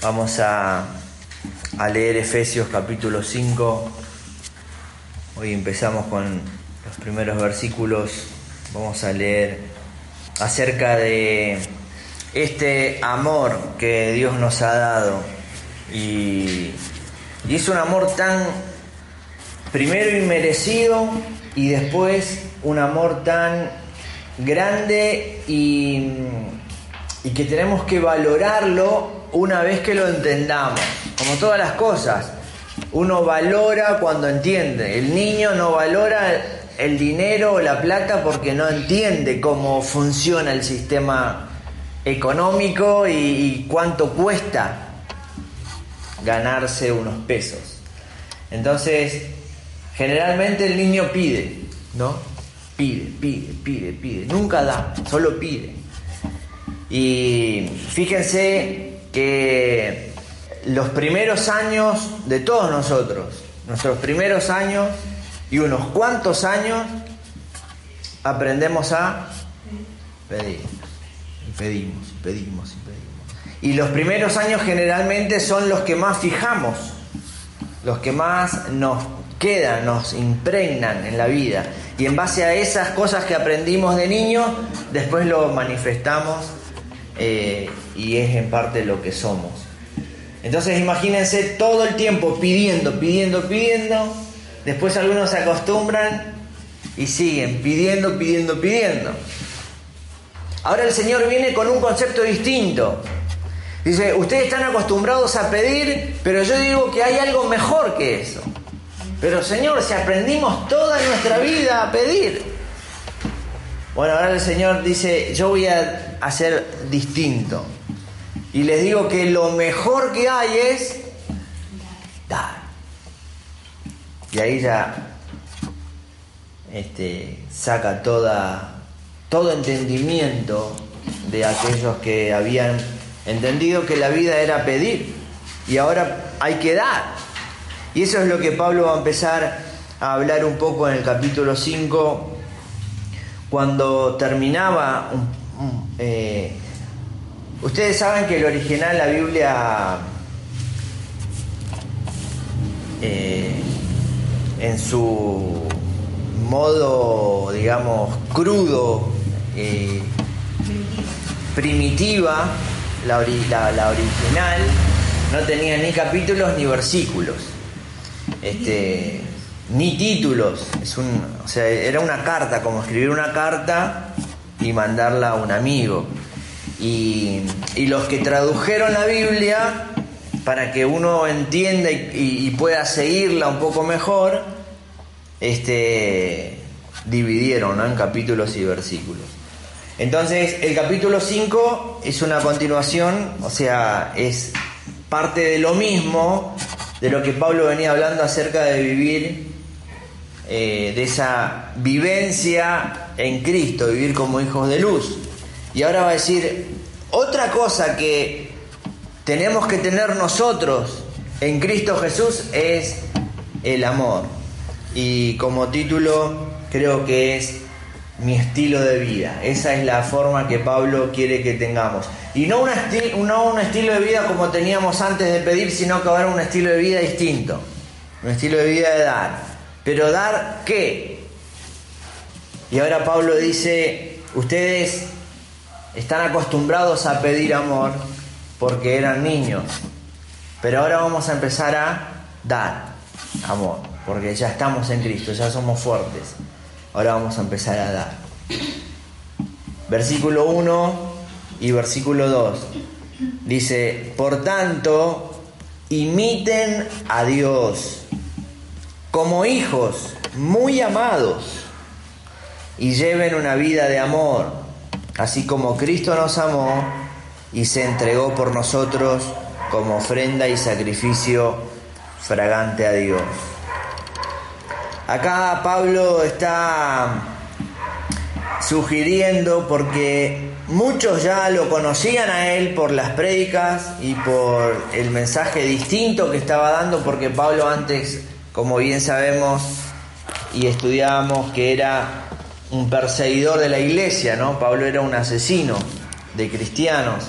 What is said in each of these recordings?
Vamos a, leer Efesios capítulo 5. Hoy empezamos con los primeros versículos. Vamos a leer acerca de este amor que Dios nos ha dado. Y, y es un amor tan primero inmerecido y después un amor tan grande y, y que tenemos que valorarlo una vez que lo entendamos. Como todas las cosas, uno valora cuando entiende. El niño no valora el dinero o la plata porque no entiende cómo funciona el sistema económico y, cuánto cuesta ganarse unos pesos. Entonces, generalmente el niño pide, ¿no? Pide, pide, pide, pide. Nunca da, solo pide. Y fíjense que los primeros años de todos nosotros, nuestros primeros años y unos cuantos años, aprendemos a pedir. Y pedimos, pedimos y pedimos. Y los primeros años generalmente son los que más fijamos, los que más nos quedan, nos impregnan en la vida. Y en base a esas cosas que aprendimos de niños, después lo manifestamos eh, y es en parte lo que somos. Entonces imagínense todo el tiempo pidiendo, pidiendo, pidiendo. Después algunos se acostumbran y siguen pidiendo, pidiendo, pidiendo. Ahora el Señor viene con un concepto distinto. Dice, ustedes están acostumbrados a pedir, pero yo digo que hay algo mejor que eso. Pero Señor, si aprendimos toda nuestra vida a pedir. Bueno, ahora el Señor dice, yo voy a hacer distinto. Y les digo que lo mejor que hay es dar. Y ahí ya este, saca toda, todo entendimiento de aquellos que habían entendido que la vida era pedir y ahora hay que dar. Y eso es lo que Pablo va a empezar a hablar un poco en el capítulo 5, cuando terminaba... Eh, ustedes saben que el original, la Biblia, eh, en su modo, digamos, crudo, eh, primitiva, la, la, la, original, no tenía ni capítulos ni versículos, este, ni títulos. Es un, o sea, era una carta, como escribir una carta y mandarla a un amigo. Y, y los que tradujeron la Biblia, para que uno entienda y, pueda seguirla un poco mejor, este, dividieron en capítulos y versículos. Entonces, el capítulo 5 es una continuación, o sea, es parte de lo mismo, de lo que Pablo venía hablando acerca de vivir, eh, de esa vivencia en Cristo, vivir como hijos de luz. Y ahora va a decir, otra cosa que tenemos que tener nosotros en Cristo Jesús es el amor. Y como título creo que es mi estilo de vida. Esa es la forma que Pablo quiere que tengamos. Y no, un estilo de vida como teníamos antes de pedir, sino que ahora un estilo de vida distinto. Un estilo de vida de dar. Pero dar qué? Y ahora Pablo dice, ustedes están acostumbrados a pedir amor porque eran niños. Pero ahora vamos a empezar a dar amor, porque ya estamos en Cristo, ya somos fuertes. Ahora vamos a empezar a dar. Versículo 1 y versículo 2. Dice, por tanto, imiten a Dios como hijos muy amados y lleven una vida de amor, así como Cristo nos amó y se entregó por nosotros como ofrenda y sacrificio fragante a Dios. Acá Pablo está sugiriendo porque muchos ya lo conocían a él por las prédicas y por el mensaje distinto que estaba dando porque Pablo antes, como bien sabemos y estudiábamos, que era un perseguidor de la iglesia, ¿no? Pablo era un asesino de cristianos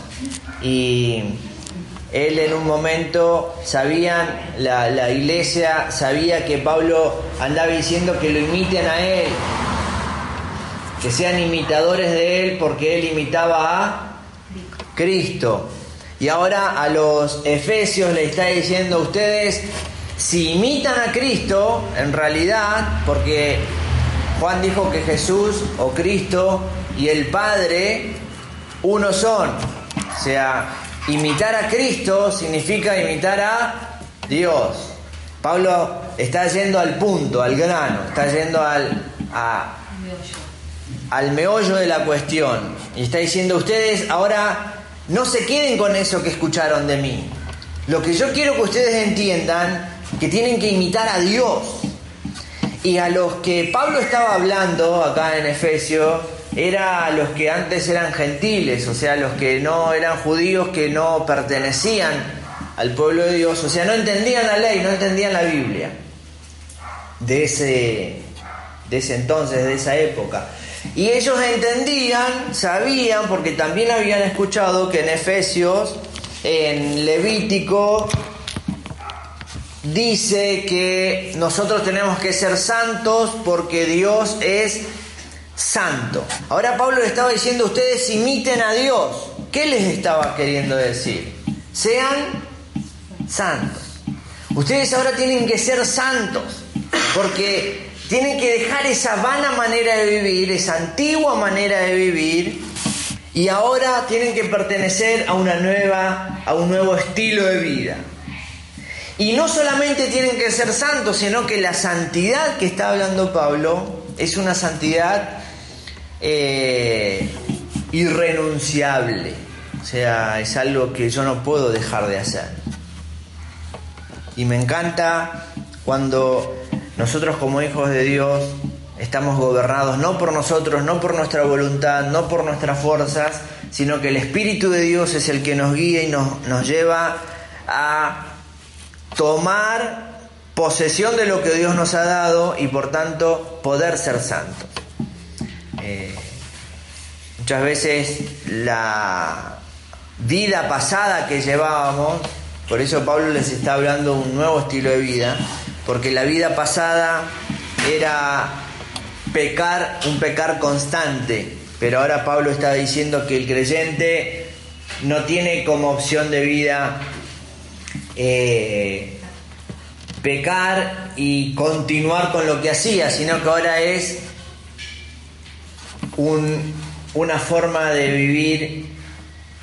y él en un momento sabían, la, la, iglesia sabía que Pablo andaba diciendo que lo imiten a él, que sean imitadores de él porque él imitaba a Cristo. Y ahora a los efesios le está diciendo a ustedes, si imitan a Cristo, en realidad, porque Juan dijo que Jesús o Cristo y el Padre uno son, o sea, Imitar a Cristo significa imitar a Dios. Pablo está yendo al punto, al grano, está yendo al, al meollo de la cuestión. Y está diciendo ustedes, ahora no se queden con eso que escucharon de mí. Lo que yo quiero que ustedes entiendan, que tienen que imitar a Dios. Y a los que Pablo estaba hablando acá en Efesios, era a los que antes eran gentiles, o sea, los que no eran judíos, que no pertenecían al pueblo de Dios, o sea, no entendían la ley, no entendían la Biblia de ese, de ese entonces, de esa época. Y ellos entendían, sabían, porque también habían escuchado que en Efesios, en Levítico, dice que nosotros tenemos que ser santos porque Dios es santo. Ahora Pablo le estaba diciendo ustedes imiten a Dios. ¿Qué les estaba queriendo decir? Sean santos. Ustedes ahora tienen que ser santos porque tienen que dejar esa vana manera de vivir, esa antigua manera de vivir y ahora tienen que pertenecer a una nueva a un nuevo estilo de vida. Y no solamente tienen que ser santos, sino que la santidad que está hablando Pablo es una santidad eh, irrenunciable. O sea, es algo que yo no puedo dejar de hacer. Y me encanta cuando nosotros como hijos de Dios estamos gobernados no por nosotros, no por nuestra voluntad, no por nuestras fuerzas, sino que el Espíritu de Dios es el que nos guía y nos, nos lleva a tomar posesión de lo que Dios nos ha dado y por tanto poder ser santos. Eh, muchas veces la vida pasada que llevábamos, por eso Pablo les está hablando de un nuevo estilo de vida, porque la vida pasada era pecar, un pecar constante, pero ahora Pablo está diciendo que el creyente no tiene como opción de vida eh, pecar y continuar con lo que hacía, sino que ahora es una forma de vivir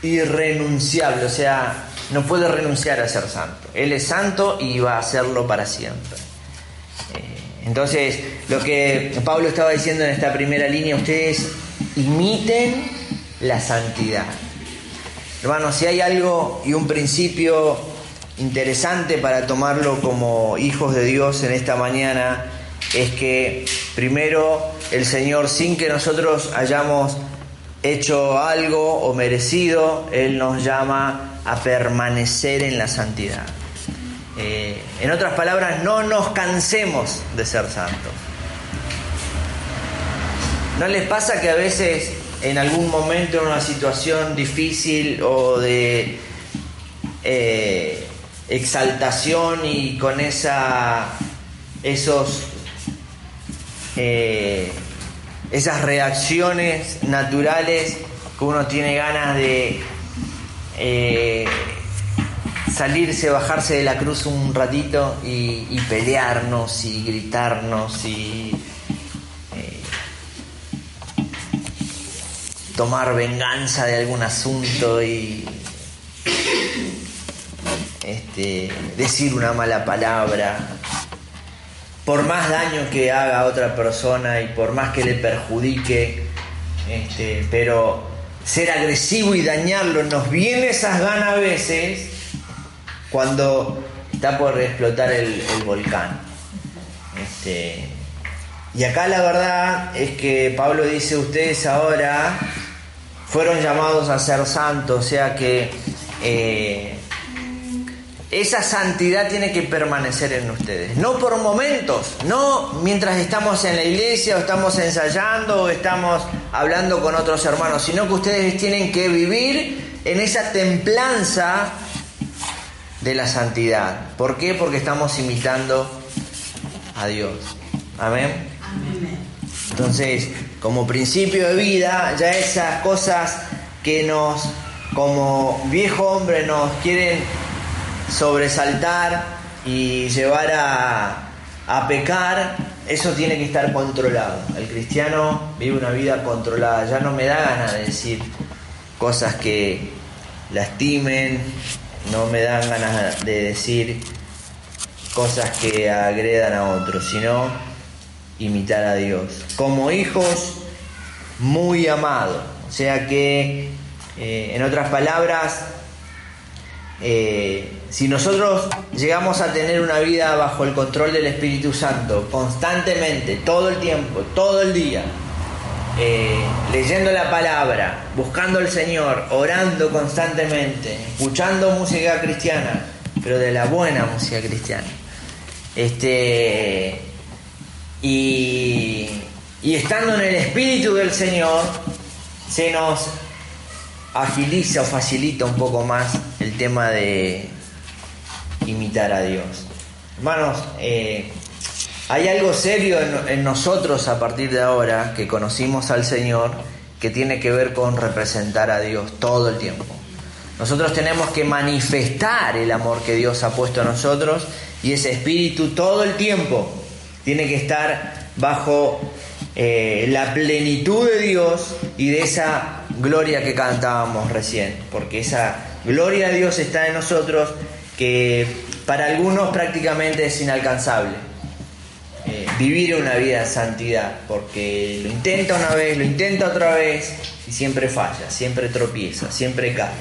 irrenunciable, o sea, no puede renunciar a ser santo. Él es santo y va a hacerlo para siempre. Eh, entonces, lo que Pablo estaba diciendo en esta primera línea, ustedes imiten la santidad. Hermanos, si hay algo y un principio interesante para tomarlo como hijos de Dios en esta mañana, es que primero el Señor, sin que nosotros hayamos hecho algo o merecido, Él nos llama a permanecer en la santidad. Eh, en otras palabras, no nos cansemos de ser santos. ¿No les pasa que a veces en algún momento, en una situación difícil o de eh, exaltación y con esa, esos eh, esas reacciones naturales que uno tiene ganas de eh, salirse, bajarse de la cruz un ratito y, pelearnos y gritarnos y eh, tomar venganza de algún asunto y este, decir una mala palabra por más daño que haga a otra persona y por más que le perjudique, este, pero ser agresivo y dañarlo, nos viene esas ganas a veces cuando está por explotar el, volcán. Este, y acá la verdad es que Pablo dice, ustedes ahora fueron llamados a ser santos, o sea que eh, esa santidad tiene que permanecer en ustedes. No por momentos, no mientras estamos en la iglesia o estamos ensayando o estamos hablando con otros hermanos, sino que ustedes tienen que vivir en esa templanza de la santidad. ¿Por qué? Porque estamos imitando a Dios. Amén. Entonces, como principio de vida, ya esas cosas que nos, como viejo hombre, nos quieren sobresaltar y llevar a, a pecar, eso tiene que estar controlado. El cristiano vive una vida controlada. Ya no me da ganas de decir cosas que lastimen, no me dan ganas de decir cosas que agredan a otros, sino imitar a Dios. Como hijos muy amados. O sea que, eh, en otras palabras, eh, si nosotros llegamos a tener una vida bajo el control del Espíritu Santo, constantemente, todo el tiempo, todo el día, eh, leyendo la palabra, buscando al Señor, orando constantemente, escuchando música cristiana, pero de la buena música cristiana. Este, y, y estando en el Espíritu del Señor, se nos agiliza o facilita un poco más el tema de imitar a Dios. Hermanos, eh, hay algo serio en, nosotros a partir de ahora que conocimos al Señor que tiene que ver con representar a Dios todo el tiempo. Nosotros tenemos que manifestar el amor que Dios ha puesto en nosotros y ese espíritu todo el tiempo tiene que estar bajo eh, la plenitud de Dios y de esa gloria que cantábamos recién, porque esa gloria de Dios está en nosotros que para algunos prácticamente es inalcanzable. Eh, vivir una vida de santidad, porque lo intenta una vez, lo intenta otra vez y siempre falla, siempre tropieza, siempre cae.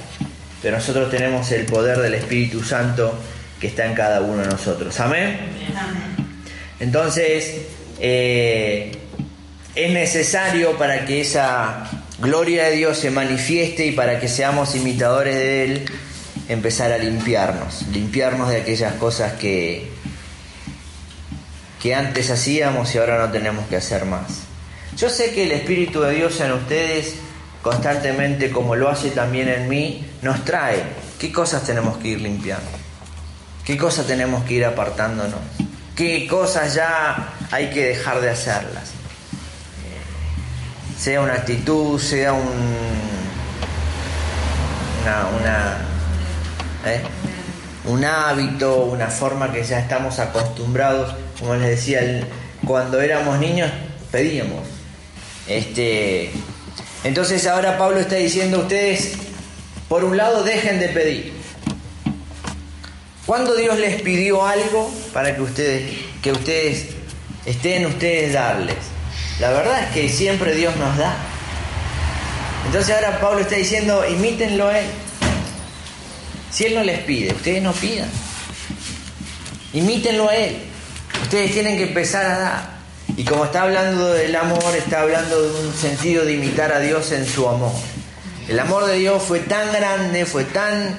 Pero nosotros tenemos el poder del Espíritu Santo que está en cada uno de nosotros. Amén. Entonces, eh, es necesario para que esa gloria de Dios se manifieste y para que seamos imitadores de Él, empezar a limpiarnos, limpiarnos de aquellas cosas que, que antes hacíamos y ahora no tenemos que hacer más. Yo sé que el Espíritu de Dios en ustedes constantemente, como lo hace también en mí, nos trae. Qué cosas tenemos que ir limpiando, qué cosas tenemos que ir apartándonos, qué cosas ya hay que dejar de hacerlas sea una actitud, sea un, ¿eh? un hábito, una forma que ya estamos acostumbrados, como les decía, cuando éramos niños pedíamos. Este, entonces ahora Pablo está diciendo ustedes, por un lado, dejen de pedir. ¿Cuándo Dios les pidió algo para que ustedes, que ustedes estén ustedes darles? La verdad es que siempre Dios nos da. Entonces ahora Pablo está diciendo, imítenlo a Él. Si Él no les pide, ustedes no pidan. Imítenlo a Él. Ustedes tienen que empezar a dar. Y como está hablando del amor, está hablando de un sentido de imitar a Dios en su amor. El amor de Dios fue tan grande, fue tan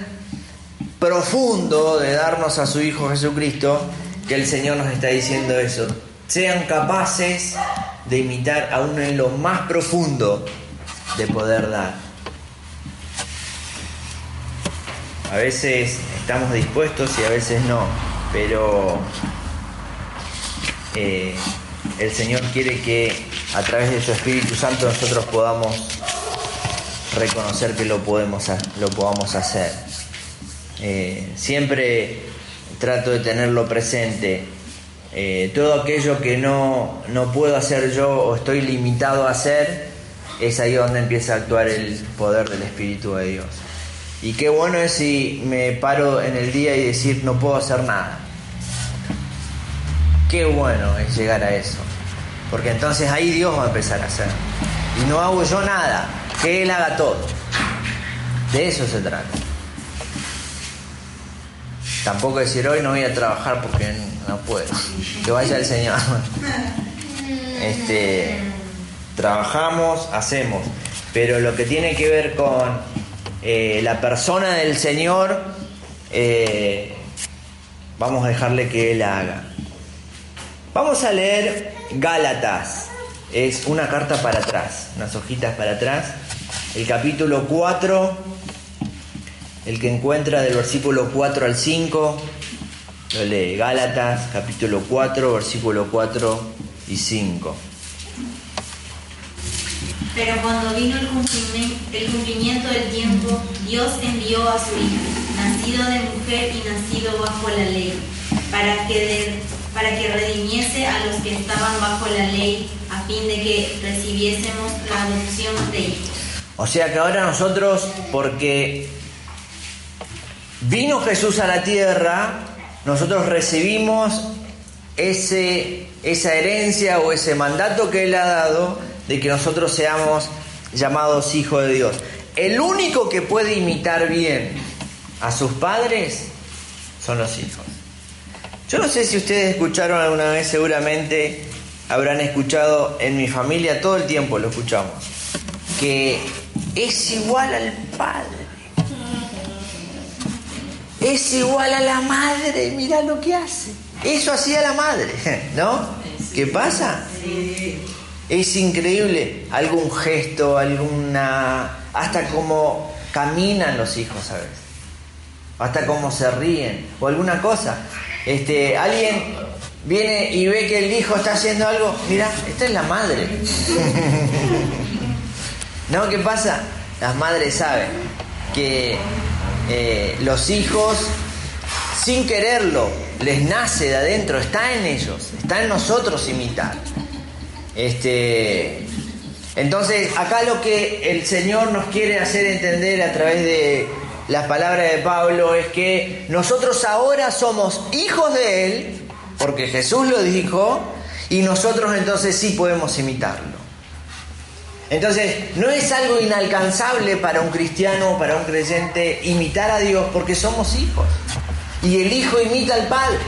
profundo de darnos a su Hijo Jesucristo, que el Señor nos está diciendo eso. Sean capaces de imitar aún en lo más profundo de poder dar. A veces estamos dispuestos y a veces no, pero eh, el Señor quiere que a través de su Espíritu Santo nosotros podamos reconocer que lo, podemos, lo podamos hacer. Eh, siempre trato de tenerlo presente eh, todo aquello que no, no puedo hacer yo o estoy limitado a hacer, es ahí donde empieza a actuar el poder del Espíritu de Dios. Y qué bueno es si me paro en el día y decir no puedo hacer nada. Qué bueno es llegar a eso. Porque entonces ahí Dios va a empezar a hacer. Y no hago yo nada, que Él haga todo. De eso se trata. Tampoco decir hoy no voy a trabajar porque no puedo. Que vaya el Señor. Este, trabajamos, hacemos. Pero lo que tiene que ver con eh, la persona del Señor, eh, vamos a dejarle que Él haga. Vamos a leer Gálatas. Es una carta para atrás, unas hojitas para atrás. El capítulo 4, el que encuentra del versículo 4 al 5, lo lee. Gálatas, capítulo 4, versículo 4 y 5. Pero cuando vino el cumplimiento, del tiempo, Dios envió a su Hijo, nacido de mujer y nacido bajo la ley, para que, para que redimiese a los que estaban bajo la ley, a fin de que recibiésemos la adopción de hijos. O sea que ahora nosotros, porque vino Jesús a la tierra, nosotros recibimos ese, esa herencia o ese mandato que Él ha dado de que nosotros seamos llamados hijos de Dios. El único que puede imitar bien a sus padres son los hijos. Yo no sé si ustedes escucharon alguna vez, seguramente habrán escuchado en mi familia, todo el tiempo lo escuchamos, que es igual al padre. Es igual a la madre, mira lo que hace. Eso hacía la madre, ¿no? ¿Qué pasa? Es increíble algún gesto, alguna. hasta cómo caminan los hijos, ¿sabes? Hasta cómo se ríen, o alguna cosa. Este, alguien viene y ve que el hijo está haciendo algo, mira, esta es la madre. ¿No? ¿Qué pasa? Las madres saben que eh, los hijos, sin quererlo, les nace de adentro, está en ellos, está en nosotros imitar. Este, entonces, acá lo que el Señor nos quiere hacer entender a través de las palabras de Pablo es que nosotros ahora somos hijos de Él, porque Jesús lo dijo, y nosotros entonces sí podemos imitarlo. Entonces, no es algo inalcanzable para un cristiano, para un creyente, imitar a Dios, porque somos hijos. Y el hijo imita al Padre.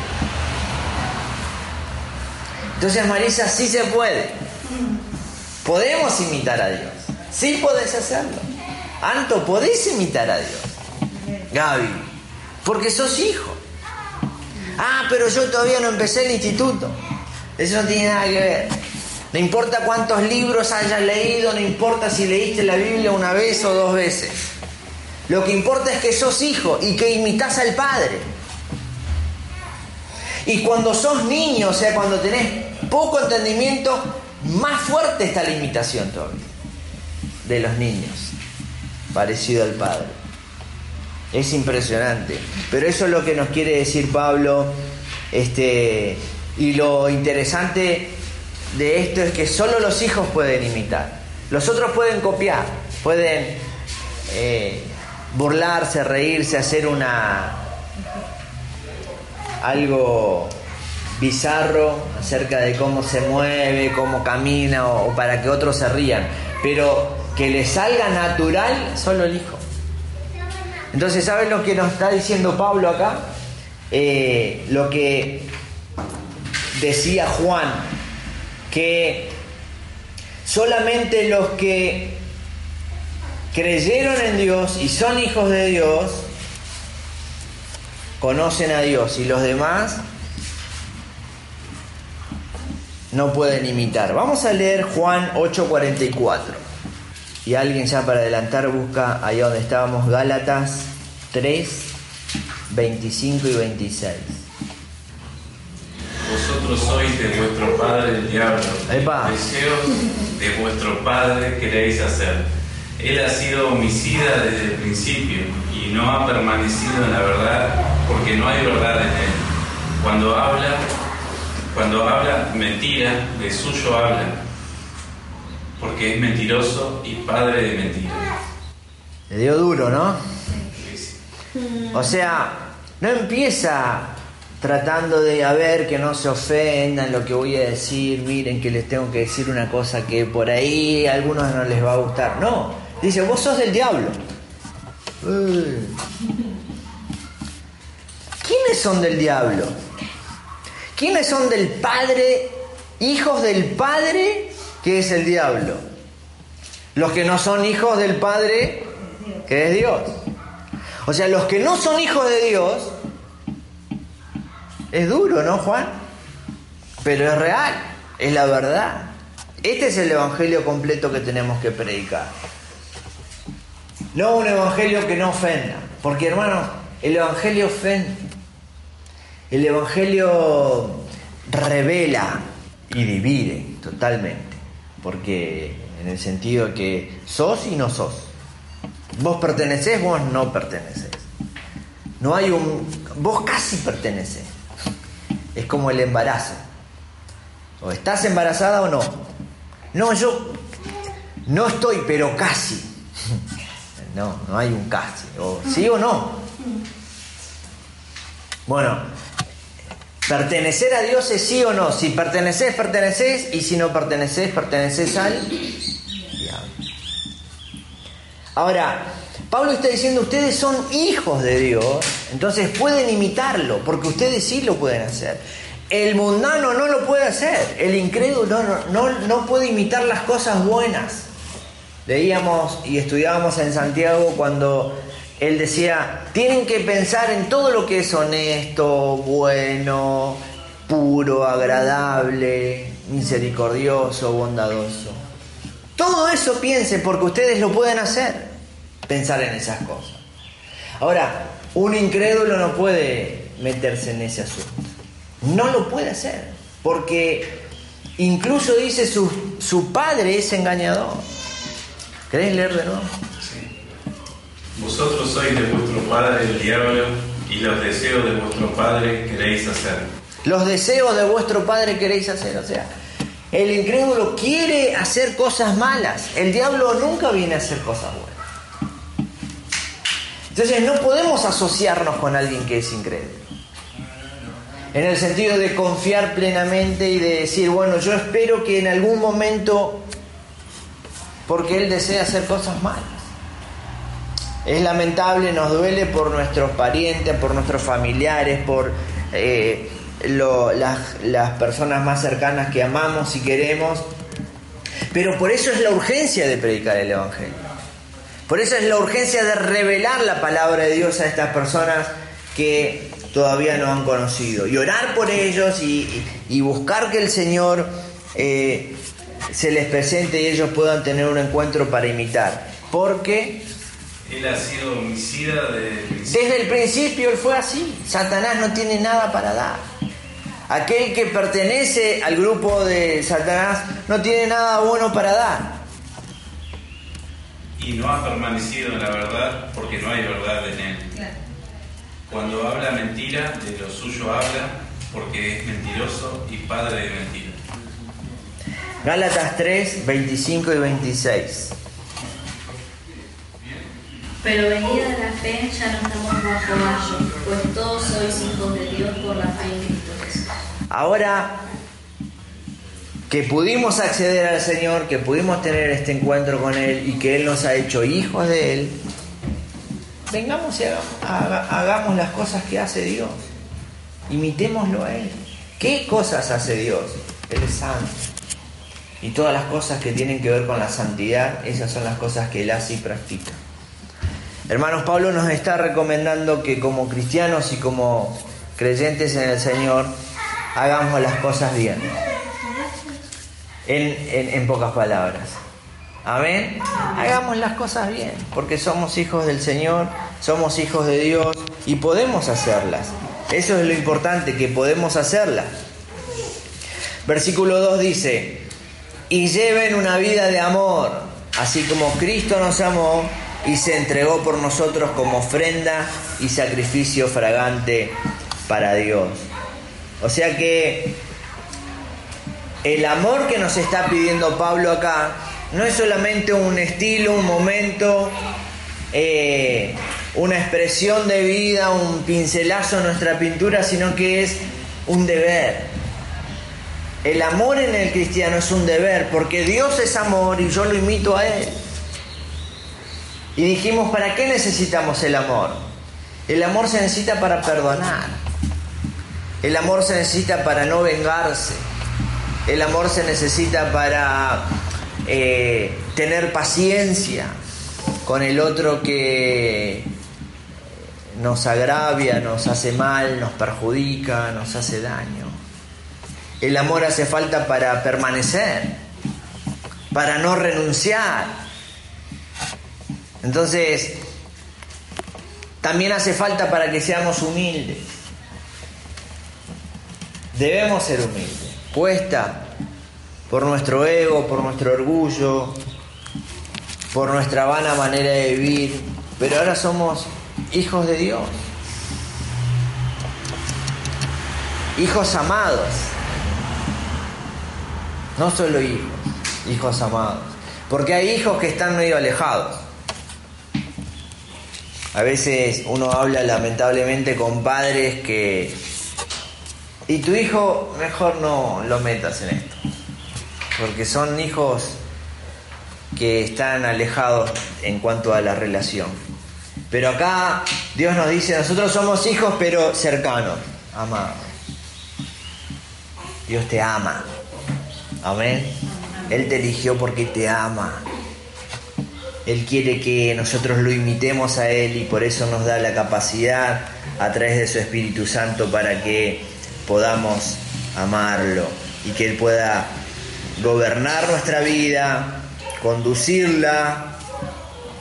Entonces, Marisa, sí se puede. Podemos imitar a Dios. Sí podés hacerlo. Anto, podés imitar a Dios. Gaby, porque sos hijo. Ah, pero yo todavía no empecé el instituto. Eso no tiene nada que ver. No importa cuántos libros hayas leído, no importa si leíste la Biblia una vez o dos veces. Lo que importa es que sos hijo y que imitas al Padre. Y cuando sos niño, o sea, cuando tenés poco entendimiento, más fuerte está la imitación todavía de los niños, parecido al Padre. Es impresionante. Pero eso es lo que nos quiere decir Pablo. Este, y lo interesante de esto es que solo los hijos pueden imitar. Los otros pueden copiar, pueden eh, burlarse, reírse, hacer una algo bizarro acerca de cómo se mueve, cómo camina o, para que otros se rían, pero que le salga natural solo el hijo. Entonces, ¿saben lo que nos está diciendo Pablo acá? Eh, lo que decía Juan, que solamente los que creyeron en Dios y son hijos de Dios, conocen a Dios y los demás no pueden imitar. Vamos a leer Juan 8:44. Y alguien ya para adelantar busca ahí donde estábamos Gálatas 3, 25 y 26. Vosotros sois de vuestro padre el diablo. Deseos de vuestro padre queréis hacer. Él ha sido homicida desde el principio y no ha permanecido en la verdad porque no hay verdad en él. Cuando habla, cuando habla mentira, de suyo habla, porque es mentiroso y padre de mentira. Le dio duro, ¿no? O sea, no empieza tratando de a ver que no se ofendan lo que voy a decir, miren que les tengo que decir una cosa que por ahí a algunos no les va a gustar. No, dice, vos sos del diablo. ¿Quiénes son del diablo? ¿Quiénes son del Padre, hijos del Padre que es el diablo? Los que no son hijos del Padre que es Dios. O sea, los que no son hijos de Dios, es duro, ¿no, Juan? Pero es real, es la verdad. Este es el Evangelio completo que tenemos que predicar. No un Evangelio que no ofenda, porque hermanos, el Evangelio ofende. El Evangelio revela y divide totalmente, porque en el sentido que sos y no sos. Vos pertenecés, vos no perteneces. No hay un... Vos casi perteneces. Es como el embarazo. O estás embarazada o no. No, yo no estoy, pero casi. No, no hay un casi. O sí o no. Bueno, Pertenecer a Dios es sí o no. Si perteneces, perteneces. Y si no perteneces, perteneces al diablo. Ahora, Pablo está diciendo, ustedes son hijos de Dios. Entonces pueden imitarlo, porque ustedes sí lo pueden hacer. El mundano no lo puede hacer. El incrédulo no, no, no puede imitar las cosas buenas. Leíamos y estudiábamos en Santiago cuando él decía, tienen que pensar en todo lo que es honesto, bueno, puro, agradable, misericordioso, bondadoso. Todo eso piense porque ustedes lo pueden hacer, pensar en esas cosas. Ahora, un incrédulo no puede meterse en ese asunto. No lo puede hacer, porque incluso dice su, su padre es engañador. ¿Querés leer de nuevo? Vosotros sois de vuestro padre el diablo y los deseos de vuestro padre queréis hacer. Los deseos de vuestro padre queréis hacer, o sea, el incrédulo quiere hacer cosas malas, el diablo nunca viene a hacer cosas buenas. Entonces no podemos asociarnos con alguien que es incrédulo. En el sentido de confiar plenamente y de decir, bueno, yo espero que en algún momento, porque él desea hacer cosas malas. Es lamentable, nos duele por nuestros parientes, por nuestros familiares, por eh, las, personas más cercanas que amamos y queremos. Pero por eso es la urgencia de predicar el Evangelio. Por eso es la urgencia de revelar la palabra de Dios a estas personas que todavía no han conocido. Y orar por ellos y, buscar que el Señor eh, se les presente y ellos puedan tener un encuentro para imitar. Porque él ha sido homicida desde el principio. él fue así. Satanás no tiene nada para dar. Aquel que pertenece al grupo de Satanás no tiene nada bueno para dar. Y no ha permanecido en la verdad porque no hay verdad en él. Cuando habla mentira, de lo suyo habla porque es mentiroso y padre de mentira. Gálatas 3, 25 y 26. Pero venida la fe, ya no estamos bajo mayo, pues todos sois hijos de Dios por la fe en Cristo Jesús. Ahora que pudimos acceder al Señor, que pudimos tener este encuentro con Él y que Él nos ha hecho hijos de Él, vengamos y hagamos, las cosas que hace Dios. Imitémoslo a Él. ¿Qué cosas hace Dios? Él es santo. Y todas las cosas que tienen que ver con la santidad, esas son las cosas que Él hace y practica. Hermanos, Pablo nos está recomendando que como cristianos y como creyentes en el Señor, hagamos las cosas bien. En, pocas palabras. Amén. Hagamos las cosas bien, porque somos hijos del Señor, somos hijos de Dios y podemos hacerlas. Eso es lo importante, que podemos hacerlas. Versículo 2 dice, y lleven una vida de amor, así como Cristo nos amó y se entregó por nosotros como ofrenda y sacrificio fragante para Dios. O sea que el amor que nos está pidiendo Pablo acá no es solamente un estilo, un momento, eh, una expresión de vida, un pincelazo en nuestra pintura, sino que es un deber. El amor en el cristiano es un deber, porque Dios es amor y yo lo imito a Él. Y dijimos, ¿para qué necesitamos el amor? El amor se necesita para perdonar. El amor se necesita para no vengarse. El amor se necesita para eh, tener paciencia con el otro que nos agravia, nos hace mal, nos perjudica, nos hace daño. El amor hace falta para permanecer, para no renunciar. Entonces, también hace falta para que seamos humildes. Debemos ser humildes. Por nuestro ego, por nuestro orgullo, por nuestra vana manera de vivir, pero ahora somos hijos de Dios, hijos amados, no solo hijos, hijos amados, porque hay hijos que están medio alejados. A veces uno habla lamentablemente con padres que... Y tu hijo mejor no lo metas en esto, porque son hijos que están alejados en cuanto a la relación. Pero acá Dios nos dice, nosotros somos hijos pero cercanos, amados. Dios te ama. Amén. Él te eligió porque te ama. Él quiere que nosotros lo imitemos a Él y por eso nos da la capacidad a través de su Espíritu Santo para que podamos amarlo y que Él pueda gobernar nuestra vida, conducirla,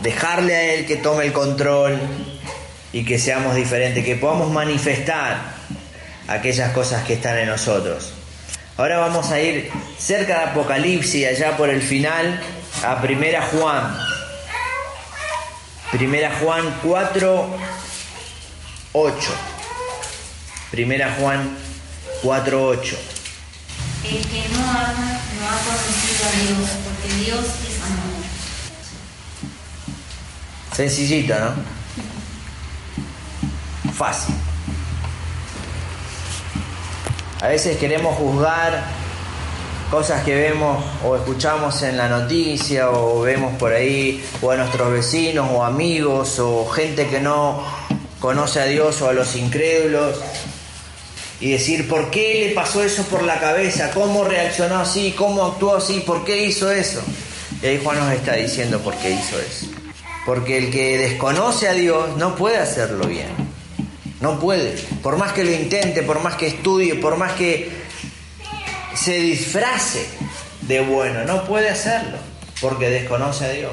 dejarle a Él que tome el control y que seamos diferentes, que podamos manifestar aquellas cosas que están en nosotros. Ahora vamos a ir cerca de Apocalipsis, allá por el final, a Primera Juan. Primera Juan 4, 8. Primera Juan 4, 8. El que no ama no ha conocido a Dios, porque Dios es amor. Sencillito, ¿no? Fácil. A veces queremos juzgar cosas que vemos o escuchamos en la noticia o vemos por ahí o a nuestros vecinos o amigos o gente que no conoce a Dios o a los incrédulos y decir por qué le pasó eso por la cabeza, cómo reaccionó así, cómo actuó así, por qué hizo eso. Y ahí Juan nos está diciendo por qué hizo eso. Porque el que desconoce a Dios no puede hacerlo bien. No puede. Por más que lo intente, por más que estudie, por más que se disfrace de bueno, no puede hacerlo. Porque desconoce a Dios.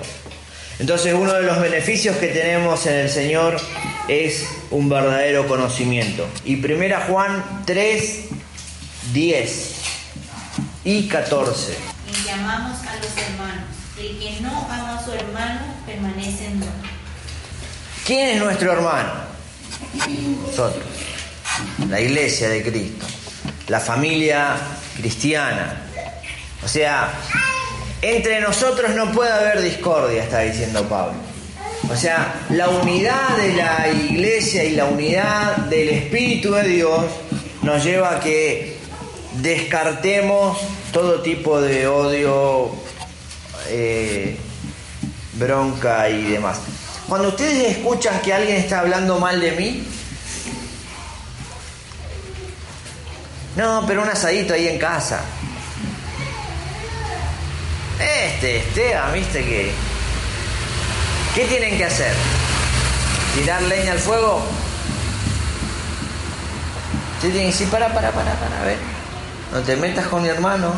Entonces uno de los beneficios que tenemos en el Señor es un verdadero conocimiento. Y primera Juan 3, 10 y 14. Y llamamos a los hermanos. El que no ama a su hermano permanece en muerte. ¿Quién es nuestro hermano? Nosotros. La iglesia de Cristo. La familia cristiana. O sea, entre nosotros no puede haber discordia, está diciendo Pablo. O sea, la unidad de la iglesia y la unidad del Espíritu de Dios nos lleva a que descartemos todo tipo de odio, eh, bronca y demás. Cuando ustedes escuchan que alguien está hablando mal de mí, no, pero un asadito ahí en casa. Este, Esteban, viste que. ¿Qué tienen que hacer? ¿Tirar leña al fuego? Ustedes tienen que decir, para, para, para, para, a ver. No te metas con mi hermano.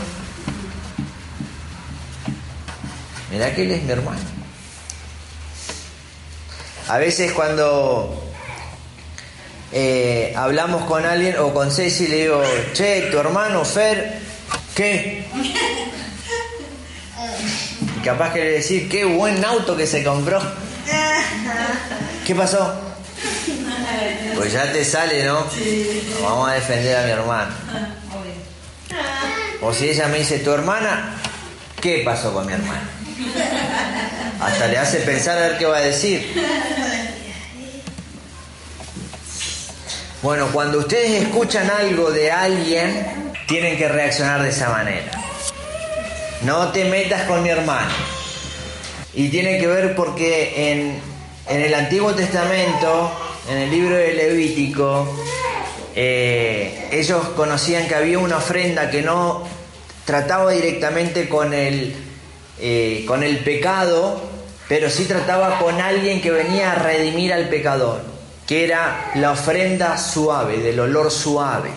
Mirá que él es mi hermano. A veces cuando eh, hablamos con alguien o con Ceci le digo, che, tu hermano Fer, ¿qué? Capaz que le decir, qué buen auto que se compró. ¿Qué pasó? Pues ya te sale, ¿no? Vamos a defender a mi hermano. O si ella me dice, tu hermana, ¿qué pasó con mi hermana? Hasta le hace pensar a ver qué va a decir. Bueno, cuando ustedes escuchan algo de alguien, tienen que reaccionar de esa manera. No te metas con mi hermano. Y tiene que ver porque en, en el Antiguo Testamento en el libro de Levítico, eh, ellos conocían que había una ofrenda que no trataba directamente con el, eh, con el pecado, pero sí trataba con alguien que venía a redimir al pecador, que era la ofrenda suave, del olor suave.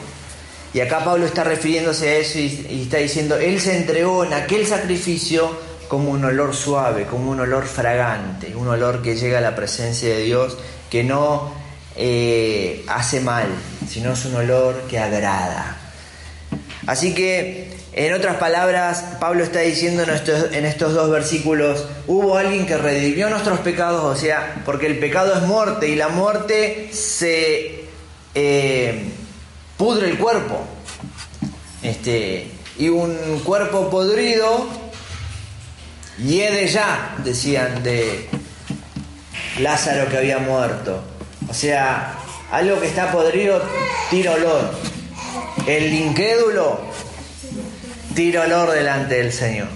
Y acá Pablo está refiriéndose a eso y está diciendo, Él se entregó en aquel sacrificio como un olor suave, como un olor fragante, un olor que llega a la presencia de Dios, que no eh, hace mal, sino es un olor que agrada. Así que, en otras palabras, Pablo está diciendo en estos, dos versículos, hubo alguien que redimió nuestros pecados, o sea, porque el pecado es muerte y la muerte se eh, pudre el cuerpo. Este, y un cuerpo podrido Hiede ya, decían de Lázaro que había muerto. O sea, algo que está podrido tira olor. El incrédulo tira olor delante del Señor.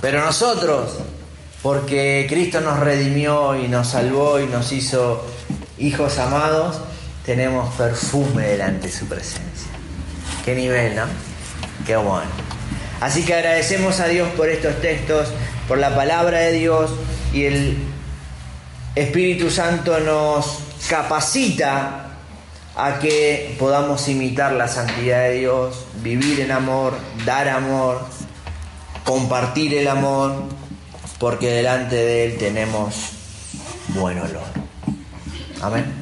Pero nosotros, porque Cristo nos redimió y nos salvó y nos hizo hijos amados, tenemos perfume delante de su presencia. Qué nivel, ¿no? Qué bueno. Así que agradecemos a Dios por estos textos, por la palabra de Dios y el Espíritu Santo nos capacita a que podamos imitar la santidad de Dios, vivir en amor, dar amor, compartir el amor, porque delante de Él tenemos buen olor. Amén.